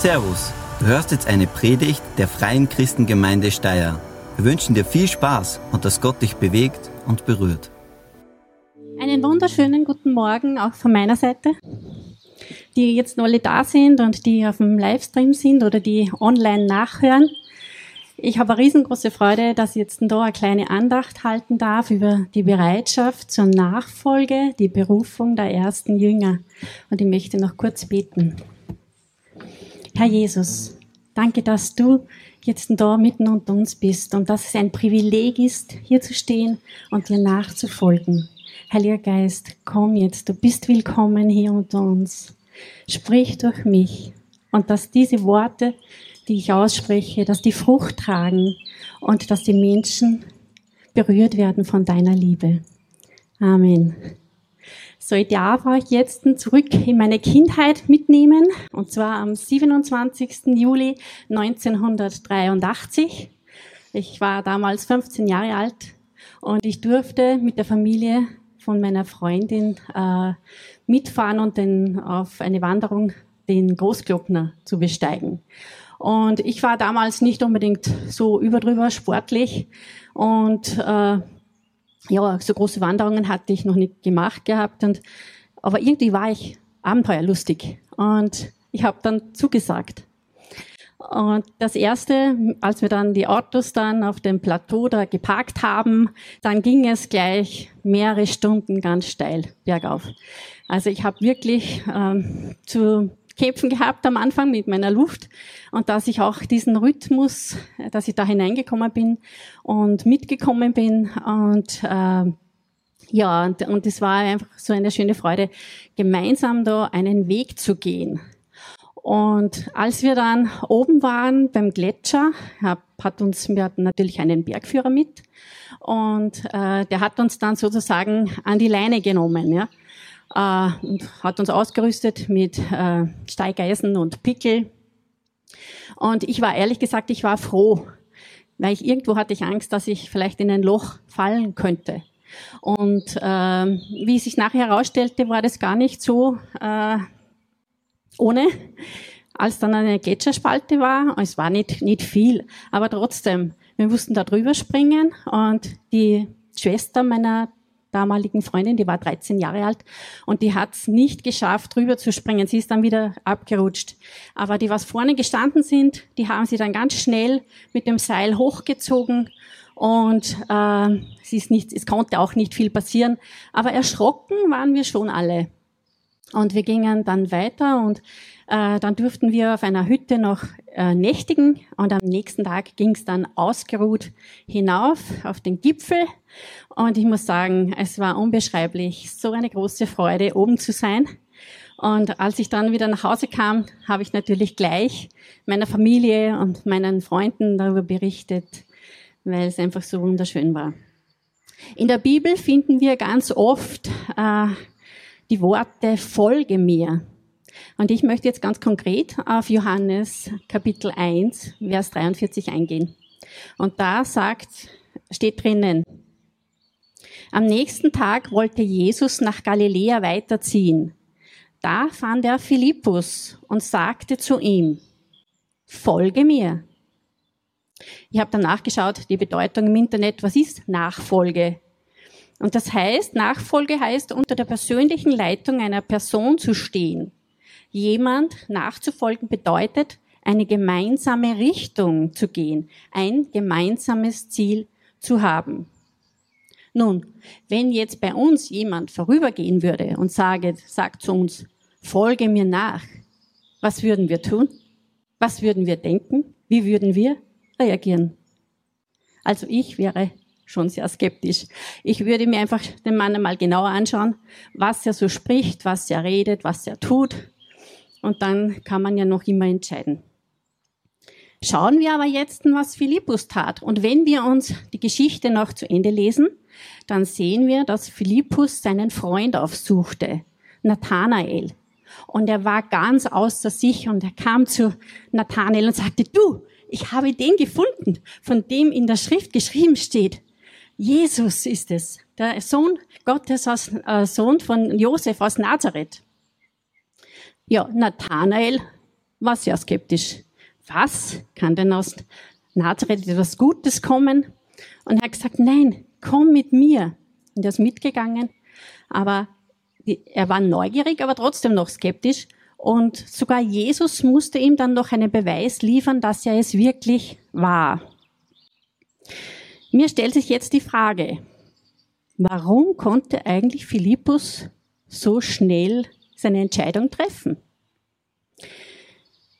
Servus, du hörst jetzt eine Predigt der Freien Christengemeinde Steyr. Wir wünschen dir viel Spaß und dass Gott dich bewegt und berührt. Einen wunderschönen guten Morgen auch von meiner Seite, die jetzt alle da sind und die auf dem Livestream sind oder die online nachhören. Ich habe eine riesengroße Freude, dass ich jetzt da eine kleine Andacht halten darf über die Bereitschaft zur Nachfolge, die Berufung der ersten Jünger. Und ich möchte noch kurz beten. Herr Jesus, danke, dass du jetzt da mitten unter uns bist und dass es ein Privileg ist, hier zu stehen und dir nachzufolgen. Heiliger Geist, komm jetzt, du bist willkommen hier unter uns. Sprich durch mich und dass diese Worte, die ich ausspreche, dass die Frucht tragen und dass die Menschen berührt werden von deiner Liebe. Amen. So, ich darf euch jetzt zurück in meine Kindheit mitnehmen, und zwar am 27. Juli 1983. Ich war damals 15 Jahre alt und ich durfte mit der Familie von meiner Freundin äh, mitfahren und den, auf eine Wanderung den Großglockner zu besteigen. Und ich war damals nicht unbedingt so überdrüber sportlich und äh, ja, so große Wanderungen hatte ich noch nicht gemacht gehabt. Und, aber irgendwie war ich abenteuerlustig und ich habe dann zugesagt. Und das erste, als wir dann die Autos dann auf dem Plateau da geparkt haben, dann ging es gleich mehrere Stunden ganz steil bergauf. Also ich habe wirklich ähm, zu kämpfen gehabt am Anfang mit meiner Luft und dass ich auch diesen Rhythmus, dass ich da hineingekommen bin und mitgekommen bin und äh, ja, und, und es war einfach so eine schöne Freude, gemeinsam da einen Weg zu gehen. Und als wir dann oben waren beim Gletscher, hat uns, wir hatten natürlich einen Bergführer mit und äh, der hat uns dann sozusagen an die Leine genommen, ja äh, und hat uns ausgerüstet mit äh, Steigeisen und Pickel. Und ich war ehrlich gesagt, ich war froh, weil ich irgendwo hatte ich Angst, dass ich vielleicht in ein Loch fallen könnte. Und äh, wie sich nachher herausstellte, war das gar nicht so äh, ohne. Als dann eine Gletscherspalte war, es war nicht, nicht viel, aber trotzdem, wir mussten da drüber springen und die Schwester meiner damaligen Freundin, die war 13 Jahre alt und die hat es nicht geschafft, drüber zu springen. Sie ist dann wieder abgerutscht. Aber die, was vorne gestanden sind, die haben sie dann ganz schnell mit dem Seil hochgezogen und äh, es, ist nicht, es konnte auch nicht viel passieren. Aber erschrocken waren wir schon alle. Und wir gingen dann weiter und äh, dann durften wir auf einer Hütte noch äh, nächtigen und am nächsten Tag ging es dann ausgeruht hinauf auf den Gipfel. Und ich muss sagen, es war unbeschreiblich, so eine große Freude, oben zu sein. Und als ich dann wieder nach Hause kam, habe ich natürlich gleich meiner Familie und meinen Freunden darüber berichtet, weil es einfach so wunderschön war. In der Bibel finden wir ganz oft äh, die Worte Folge mir. Und ich möchte jetzt ganz konkret auf Johannes Kapitel 1, Vers 43 eingehen. Und da sagt, steht drinnen, am nächsten Tag wollte Jesus nach Galiläa weiterziehen. Da fand er Philippus und sagte zu ihm, folge mir. Ich habe dann nachgeschaut, die Bedeutung im Internet, was ist Nachfolge? Und das heißt, Nachfolge heißt, unter der persönlichen Leitung einer Person zu stehen. Jemand nachzufolgen bedeutet, eine gemeinsame Richtung zu gehen, ein gemeinsames Ziel zu haben. Nun, wenn jetzt bei uns jemand vorübergehen würde und sage, sagt zu uns, folge mir nach, was würden wir tun? Was würden wir denken? Wie würden wir reagieren? Also ich wäre schon sehr skeptisch. Ich würde mir einfach den Mann einmal genauer anschauen, was er so spricht, was er redet, was er tut. Und dann kann man ja noch immer entscheiden. Schauen wir aber jetzt, was Philippus tat. Und wenn wir uns die Geschichte noch zu Ende lesen, dann sehen wir, dass Philippus seinen Freund aufsuchte, Nathanael. Und er war ganz außer sich und er kam zu Nathanael und sagte, du, ich habe den gefunden, von dem in der Schrift geschrieben steht. Jesus ist es, der Sohn Gottes, aus, äh, Sohn von Josef aus Nazareth. Ja, Nathanael war sehr skeptisch. Was kann denn aus Nazareth etwas Gutes kommen? Und er hat gesagt, nein, komm mit mir. Und er ist mitgegangen, aber er war neugierig, aber trotzdem noch skeptisch. Und sogar Jesus musste ihm dann noch einen Beweis liefern, dass er es wirklich war. Mir stellt sich jetzt die Frage, warum konnte eigentlich Philippus so schnell seine Entscheidung treffen?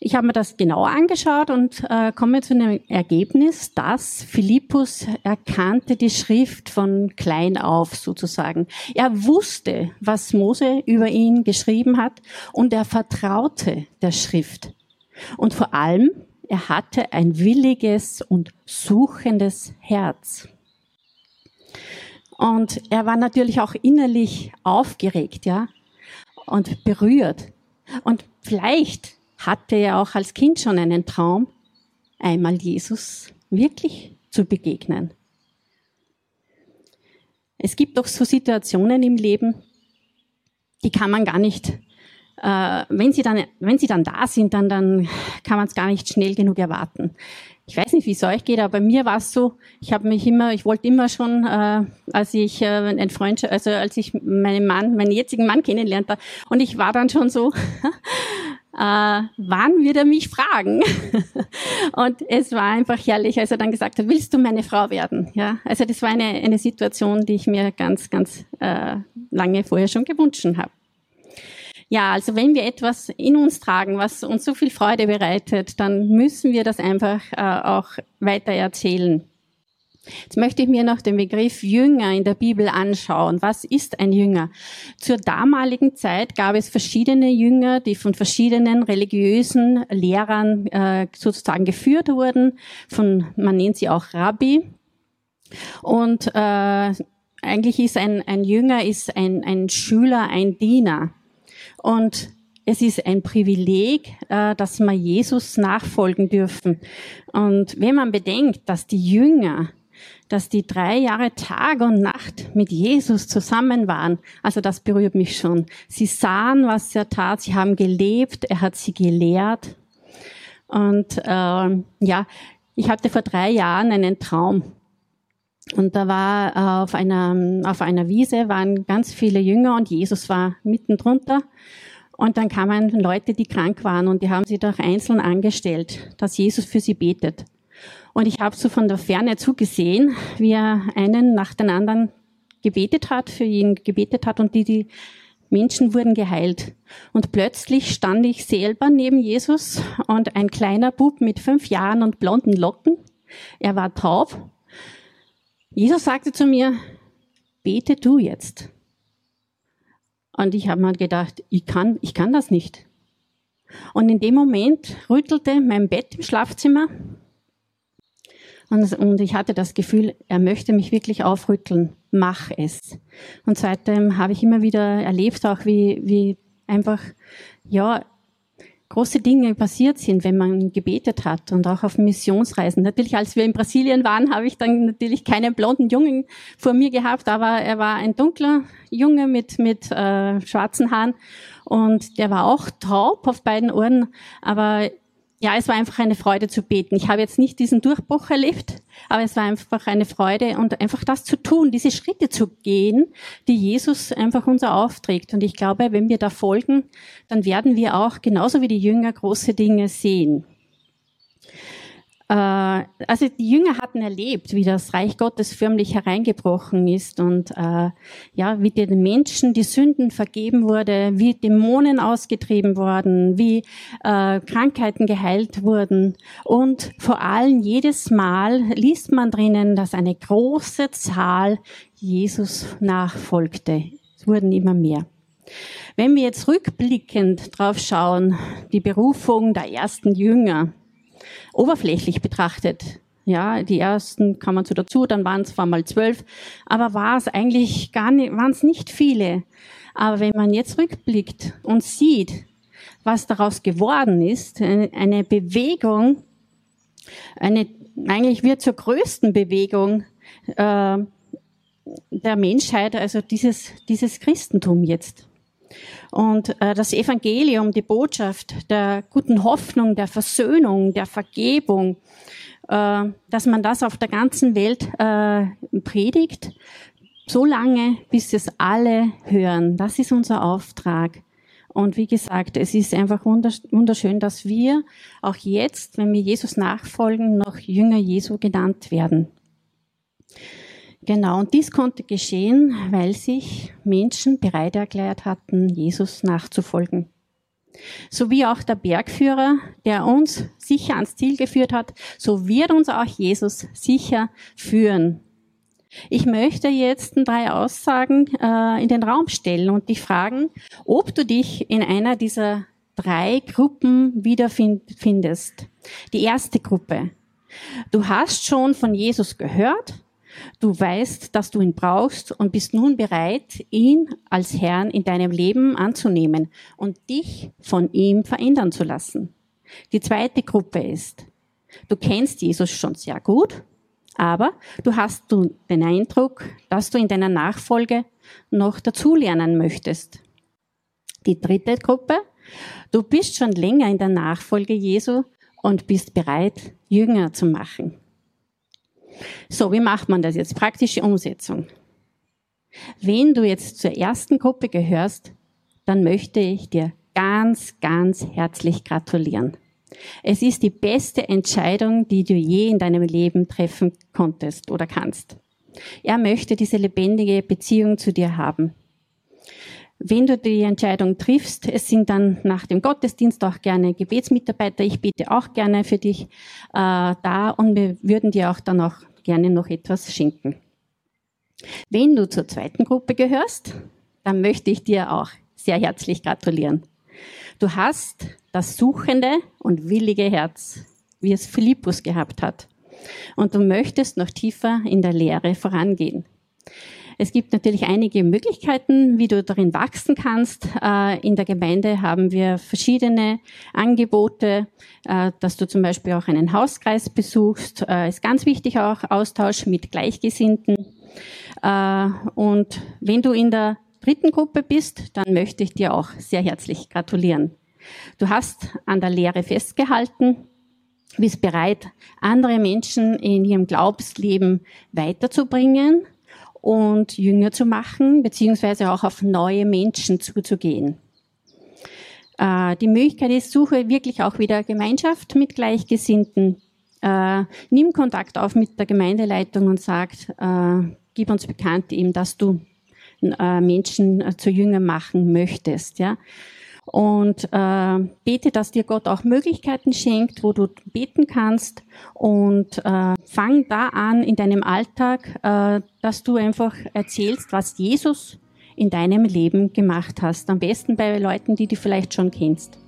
Ich habe mir das genauer angeschaut und äh, komme zu einem Ergebnis, dass Philippus erkannte die Schrift von klein auf sozusagen. Er wusste, was Mose über ihn geschrieben hat und er vertraute der Schrift. Und vor allem, er hatte ein williges und suchendes Herz. Und er war natürlich auch innerlich aufgeregt, ja, und berührt. Und vielleicht hatte er auch als Kind schon einen Traum, einmal Jesus wirklich zu begegnen. Es gibt doch so Situationen im Leben, die kann man gar nicht, äh, wenn, sie dann, wenn sie dann da sind, dann, dann kann man es gar nicht schnell genug erwarten. Ich weiß nicht, wie es euch geht, aber bei mir war es so, ich habe mich immer, ich wollte immer schon, äh, als ich äh, ein Freund, also als ich meinen Mann, meinen jetzigen Mann kennenlernte, und ich war dann schon so, äh, wann wird er mich fragen? und es war einfach herrlich, als er dann gesagt hat, willst du meine Frau werden? Ja, also das war eine, eine Situation, die ich mir ganz, ganz äh, lange vorher schon gewünscht habe. Ja, also wenn wir etwas in uns tragen, was uns so viel Freude bereitet, dann müssen wir das einfach äh, auch weiter erzählen. Jetzt möchte ich mir noch den Begriff Jünger in der Bibel anschauen. Was ist ein Jünger? Zur damaligen Zeit gab es verschiedene Jünger, die von verschiedenen religiösen Lehrern äh, sozusagen geführt wurden. Von, man nennt sie auch Rabbi. Und äh, eigentlich ist ein, ein Jünger ist ein, ein Schüler, ein Diener. Und es ist ein Privileg, äh, dass wir Jesus nachfolgen dürfen. Und wenn man bedenkt, dass die Jünger dass die drei Jahre Tag und Nacht mit Jesus zusammen waren. Also das berührt mich schon. Sie sahen, was er tat, sie haben gelebt, er hat sie gelehrt. Und äh, ja, ich hatte vor drei Jahren einen Traum. Und da war äh, auf einer, auf einer Wiese waren ganz viele Jünger und Jesus war mitten drunter. Und dann kamen Leute, die krank waren und die haben sie doch einzeln angestellt, dass Jesus für sie betet. Und ich habe so von der Ferne zugesehen, wie er einen nach den anderen gebetet hat, für ihn gebetet hat und die, die Menschen wurden geheilt. Und plötzlich stand ich selber neben Jesus und ein kleiner Bub mit fünf Jahren und blonden Locken. Er war taub. Jesus sagte zu mir, bete du jetzt. Und ich habe mir gedacht, ich kann, ich kann das nicht. Und in dem Moment rüttelte mein Bett im Schlafzimmer und, und ich hatte das Gefühl, er möchte mich wirklich aufrütteln. Mach es. Und seitdem habe ich immer wieder erlebt, auch wie, wie einfach, ja, große Dinge passiert sind, wenn man gebetet hat und auch auf Missionsreisen. Natürlich, als wir in Brasilien waren, habe ich dann natürlich keinen blonden Jungen vor mir gehabt, aber er war ein dunkler Junge mit, mit äh, schwarzen Haaren und der war auch taub auf beiden Ohren, aber ja, es war einfach eine Freude zu beten. Ich habe jetzt nicht diesen Durchbruch erlebt, aber es war einfach eine Freude und einfach das zu tun, diese Schritte zu gehen, die Jesus einfach uns aufträgt. Und ich glaube, wenn wir da folgen, dann werden wir auch genauso wie die Jünger große Dinge sehen. Äh, also die Jünger hatten erlebt, wie das Reich Gottes förmlich hereingebrochen ist und äh, ja, wie den Menschen die Sünden vergeben wurde, wie Dämonen ausgetrieben wurden, wie äh, Krankheiten geheilt wurden und vor allem jedes Mal liest man drinnen, dass eine große Zahl Jesus nachfolgte. Es wurden immer mehr. Wenn wir jetzt rückblickend drauf schauen, die Berufung der ersten Jünger, oberflächlich betrachtet. Ja, die ersten kamen so dazu, dann waren es zwar mal zwölf, aber war es eigentlich gar nicht, waren es nicht viele. Aber wenn man jetzt rückblickt und sieht, was daraus geworden ist, eine Bewegung, eine, eigentlich wird zur größten Bewegung äh, der Menschheit, also dieses, dieses Christentum jetzt. Und äh, das Evangelium, die Botschaft der guten Hoffnung, der Versöhnung, der Vergebung, äh, dass man das auf der ganzen Welt äh, predigt, so lange, bis es alle hören. Das ist unser Auftrag. Und wie gesagt, es ist einfach wunderschön, dass wir auch jetzt, wenn wir Jesus nachfolgen, noch Jünger Jesu genannt werden. Genau, und dies konnte geschehen, weil sich Menschen bereit erklärt hatten, Jesus nachzufolgen. So wie auch der Bergführer, der uns sicher ans Ziel geführt hat, so wird uns auch Jesus sicher führen. Ich möchte jetzt drei Aussagen äh, in den Raum stellen und dich fragen, ob du dich in einer dieser drei Gruppen wiederfindest. Die erste Gruppe. Du hast schon von Jesus gehört, Du weißt, dass du ihn brauchst und bist nun bereit, ihn als Herrn in deinem Leben anzunehmen und dich von ihm verändern zu lassen. Die zweite Gruppe ist, du kennst Jesus schon sehr gut, aber du hast den Eindruck, dass du in deiner Nachfolge noch dazulernen möchtest. Die dritte Gruppe, du bist schon länger in der Nachfolge Jesu und bist bereit, Jünger zu machen. So, wie macht man das jetzt? Praktische Umsetzung. Wenn du jetzt zur ersten Gruppe gehörst, dann möchte ich dir ganz, ganz herzlich gratulieren. Es ist die beste Entscheidung, die du je in deinem Leben treffen konntest oder kannst. Er möchte diese lebendige Beziehung zu dir haben. Wenn du die Entscheidung triffst, es sind dann nach dem Gottesdienst auch gerne Gebetsmitarbeiter, ich bete auch gerne für dich äh, da und wir würden dir auch dann auch gerne noch etwas schenken. Wenn du zur zweiten Gruppe gehörst, dann möchte ich dir auch sehr herzlich gratulieren. Du hast das suchende und willige Herz, wie es Philippus gehabt hat. Und du möchtest noch tiefer in der Lehre vorangehen. Es gibt natürlich einige Möglichkeiten, wie du darin wachsen kannst. Äh, in der Gemeinde haben wir verschiedene Angebote, äh, dass du zum Beispiel auch einen Hauskreis besuchst. Äh, ist ganz wichtig auch Austausch mit Gleichgesinnten. Und wenn du in der dritten Gruppe bist, dann möchte ich dir auch sehr herzlich gratulieren. Du hast an der Lehre festgehalten, bist bereit, andere Menschen in ihrem Glaubensleben weiterzubringen und jünger zu machen, beziehungsweise auch auf neue Menschen zuzugehen. Äh, die Möglichkeit ist, suche wirklich auch wieder Gemeinschaft mit Gleichgesinnten. Äh, nimm Kontakt auf mit der Gemeindeleitung und sag, äh, gib uns bekannt eben, dass du Menschen zu Jünger machen möchtest. Ja? Und äh, bete, dass dir Gott auch Möglichkeiten schenkt, wo du beten kannst und äh, fang da an in deinem Alltag, äh, dass du einfach erzählst, was Jesus in deinem Leben gemacht hast. Am besten bei Leuten, die du vielleicht schon kennst.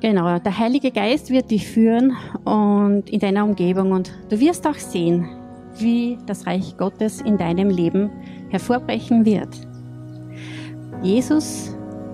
Genau, der Heilige Geist wird dich führen und in deiner Umgebung und du wirst auch sehen, wie das Reich Gottes in deinem Leben hervorbrechen wird. Jesus